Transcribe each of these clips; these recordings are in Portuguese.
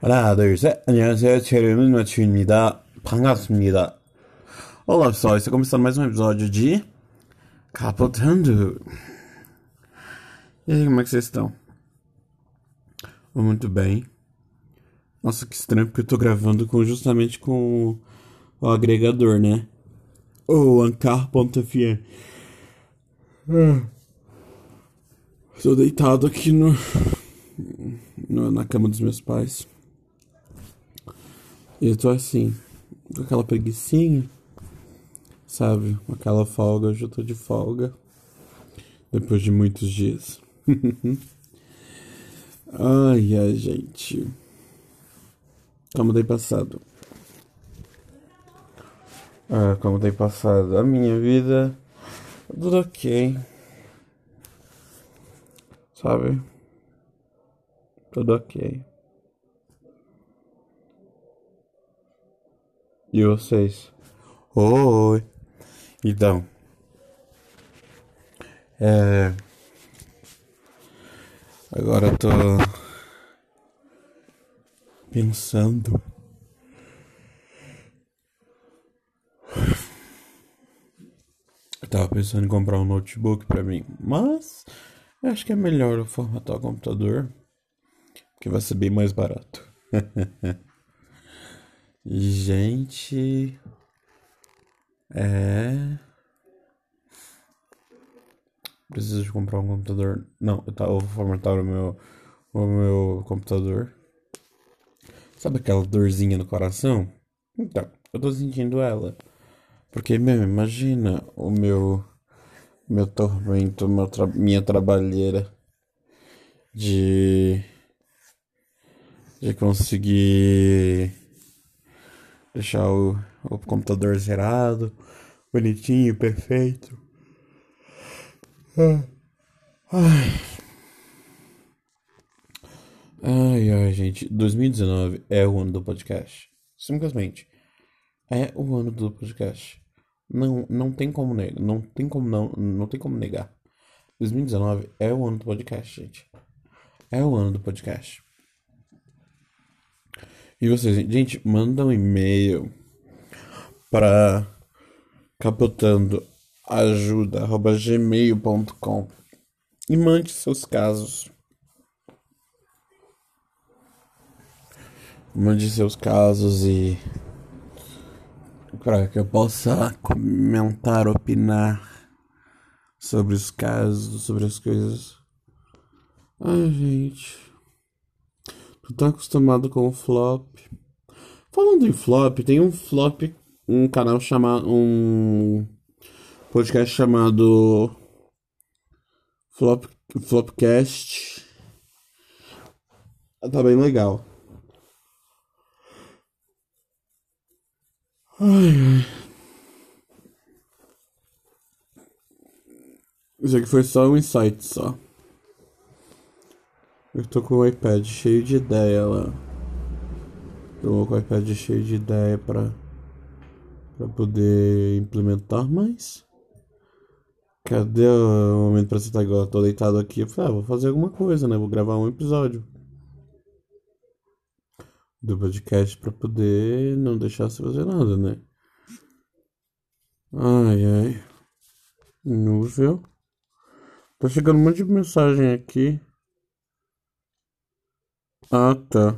하나, 둘, 셋. 안녕하세요. 제 이름은 마치입니다. 반갑습니다. Olá pessoal, está começando mais um episódio de Capotando. E aí, como é que vocês estão? Muito bem. Nossa, que estranho, porque eu tô gravando com, justamente com o, o agregador, né? O Ancar.fm. Estou deitado aqui no, no, na cama dos meus pais. E eu tô assim, com aquela preguiçinha, sabe? Aquela folga, hoje eu tô de folga. Depois de muitos dias. ai, ai, gente. Como tem passado? Ah, como tem passado? A minha vida, tudo ok. Sabe? Tudo ok. E vocês? Oi! Então. É. Agora eu tô. Pensando. Eu tava pensando em comprar um notebook pra mim, mas eu acho que é melhor eu formatar o computador, que vai ser bem mais barato. Gente. É. Preciso de comprar um computador. Não, eu, tá, eu vou formatar o meu, o meu computador. Sabe aquela dorzinha no coração? Então, eu tô sentindo ela. Porque, mesmo, imagina o meu. Meu tormento, meu tra minha trabalheira de. de conseguir deixar o, o computador zerado, bonitinho, perfeito. Ai. Ai, ai, gente. 2019 é o ano do podcast. Simplesmente. É o ano do podcast. Não, não tem como negar. Não tem como não, não tem como negar. 2019 é o ano do podcast, gente. É o ano do podcast. E vocês, gente, manda um e-mail para capotando ajuda@gmail.com e mande seus casos. Mande seus casos e para que eu possa comentar, opinar sobre os casos, sobre as coisas. Ai, gente. Tu tá acostumado com o flop. Falando em flop, tem um flop, um canal chamado. um podcast chamado Flop, Flopcast. Tá bem legal. Ai, ai. Isso aqui foi só um insight só. Eu tô com o iPad cheio de ideia lá. Tô com o iPad cheio de ideia pra, pra poder implementar, mas. Cadê o momento pra igual? Eu tô deitado aqui. Eu falei, ah, vou fazer alguma coisa, né? Vou gravar um episódio do podcast pra poder não deixar você fazer nada, né? Ai, ai. Núvel. Tá chegando um monte de mensagem aqui. Ah, tá.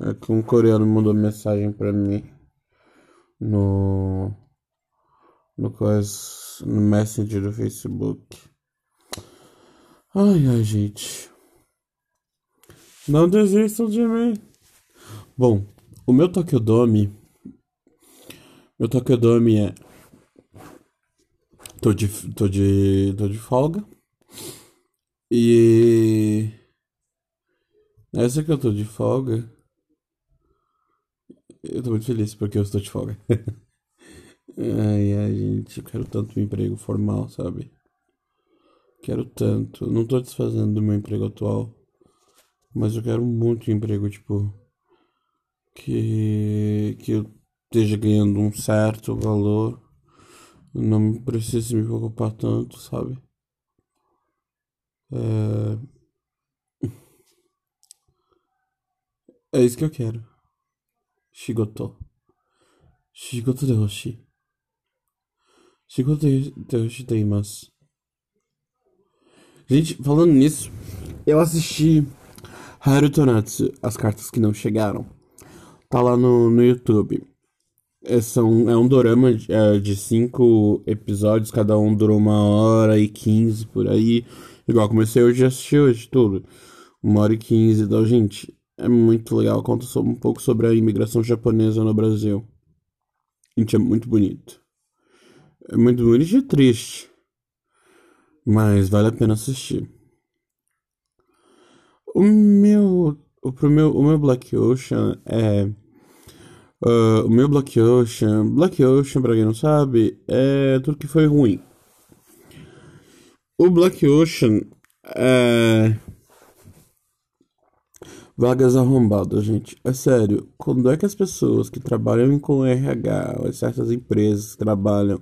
É que um coreano mandou mensagem pra mim no. No, coisa, no Messenger do Facebook. Ai, ai, gente. Não desistam de mim. Bom, o meu Tokyodome. Meu Tokyodome é. Tô de, tô de. tô de folga. E. Essa que eu tô de folga. Eu tô muito feliz porque eu estou de folga. ai, ai, gente, eu quero tanto um emprego formal, sabe? Quero tanto. Não tô desfazendo do meu emprego atual. Mas eu quero muito um emprego, tipo. Que. Que eu esteja ganhando um certo valor. Não precise me preocupar tanto, sabe? É É isso que eu quero. Shigoto. Shigoto de hoshi. Shigoto de hoshi teimasu. Gente, falando nisso, eu assisti Haruto Natsu, As Cartas Que Não Chegaram. Tá lá no, no YouTube. É, são, é um dorama é, de cinco episódios, cada um durou uma hora e quinze por aí. Igual comecei hoje a assistir hoje tudo. Uma hora e quinze, então, gente, é muito legal. Conta um pouco sobre a imigração japonesa no Brasil. Gente, é muito bonito. É muito bonito e triste. Mas vale a pena assistir. O meu. O, pro meu, o meu Black Ocean é. Uh, o meu Black Ocean. Black Ocean, pra quem não sabe, é tudo que foi ruim. O Black Ocean é. Vagas arrombadas, gente. É sério. Quando é que as pessoas que trabalham com RH, ou certas empresas que trabalham,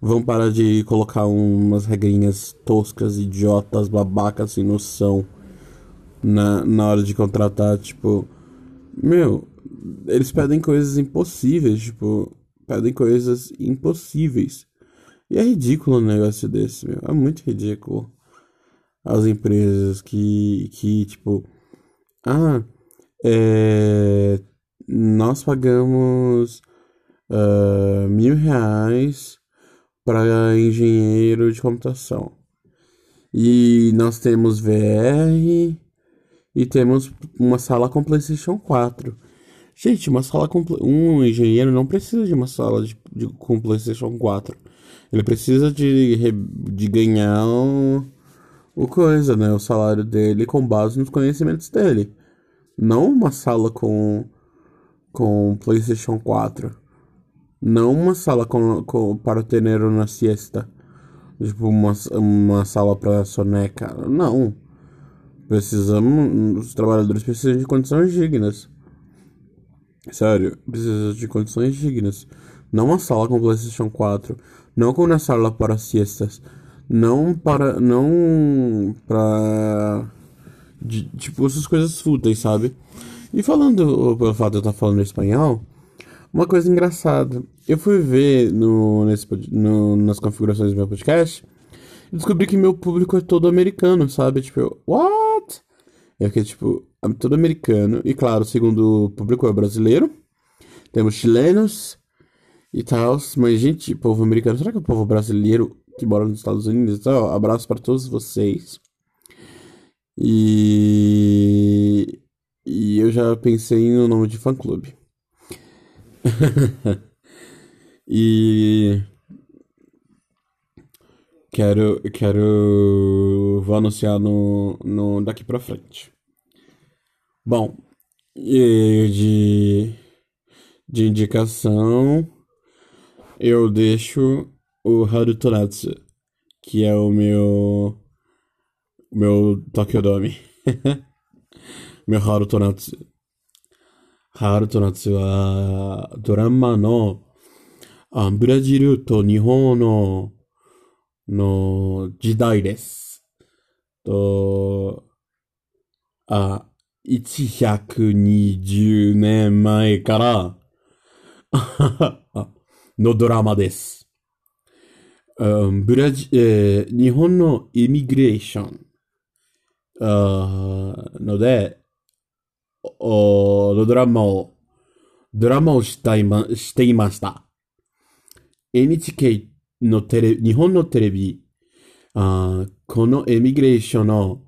vão parar de colocar umas regrinhas toscas, idiotas, babacas, sem noção na, na hora de contratar? Tipo, meu, eles pedem coisas impossíveis, tipo, pedem coisas impossíveis. E é ridículo um negócio desse, meu. É muito ridículo. As empresas que, que tipo ah, é, nós pagamos uh, mil reais para engenheiro de computação. E nós temos VR e temos uma sala com PlayStation 4. Gente, uma sala com um engenheiro não precisa de uma sala de, de com PlayStation 4. Ele precisa de, de ganhar um, o coisa, né? O salário dele com base nos conhecimentos dele. Não uma sala com, com PlayStation 4. Não uma sala com, com, para ter na siesta. Tipo, uma, uma sala para soneca. Não. Precisamos. Os trabalhadores precisam de condições dignas. Sério, precisa de condições dignas. Não uma sala com PlayStation 4. Não com uma sala para siestas não para não para tipo essas coisas fúteis, sabe? E falando pelo fato de eu estar falando espanhol, uma coisa engraçada, eu fui ver no, nesse, no, nas configurações do meu podcast e descobri que meu público é todo americano, sabe? Tipo, eu, what? É que tipo, é todo americano e claro, segundo o público é brasileiro, temos chilenos e tal, mas gente, povo americano, será que o povo brasileiro que mora nos Estados Unidos. Então, abraço para todos vocês. E... e eu já pensei no nome de fã clube. e quero quero vou anunciar no, no daqui para frente. Bom, de de indicação eu deixo o Harutonatsu, que é o meu. O meu Tokyodome. meu Harutonatsu. Harutonatsu はドラマのあブラジルと日本のの時代です。と、あ、120年前からのドラマです。ブラジ、えー、日本のイミグレーションので、おのドラマを、ドラマをしたいま、していました。NHK のテレ、日本のテレビ、あこのエミグレーションの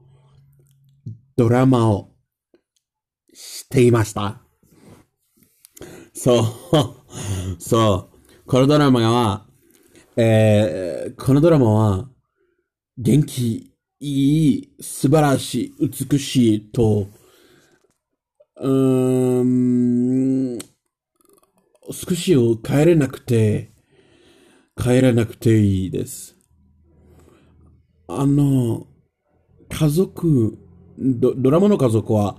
ドラマをしていました。そう、そう。このドラマは、えー、このドラマは、元気、いい、素晴らしい、美しいと、うーん、少しを帰れなくて、帰らなくていいです。あの、家族、ドドラマの家族は、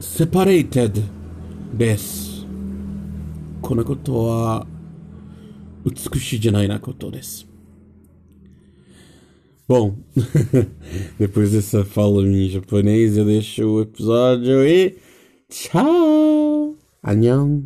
セパレイテッドです。このことは美しいじゃないなことです。Bom, depois dessa fala em japonês, eu deixo o episódio e tchau! Annyeong!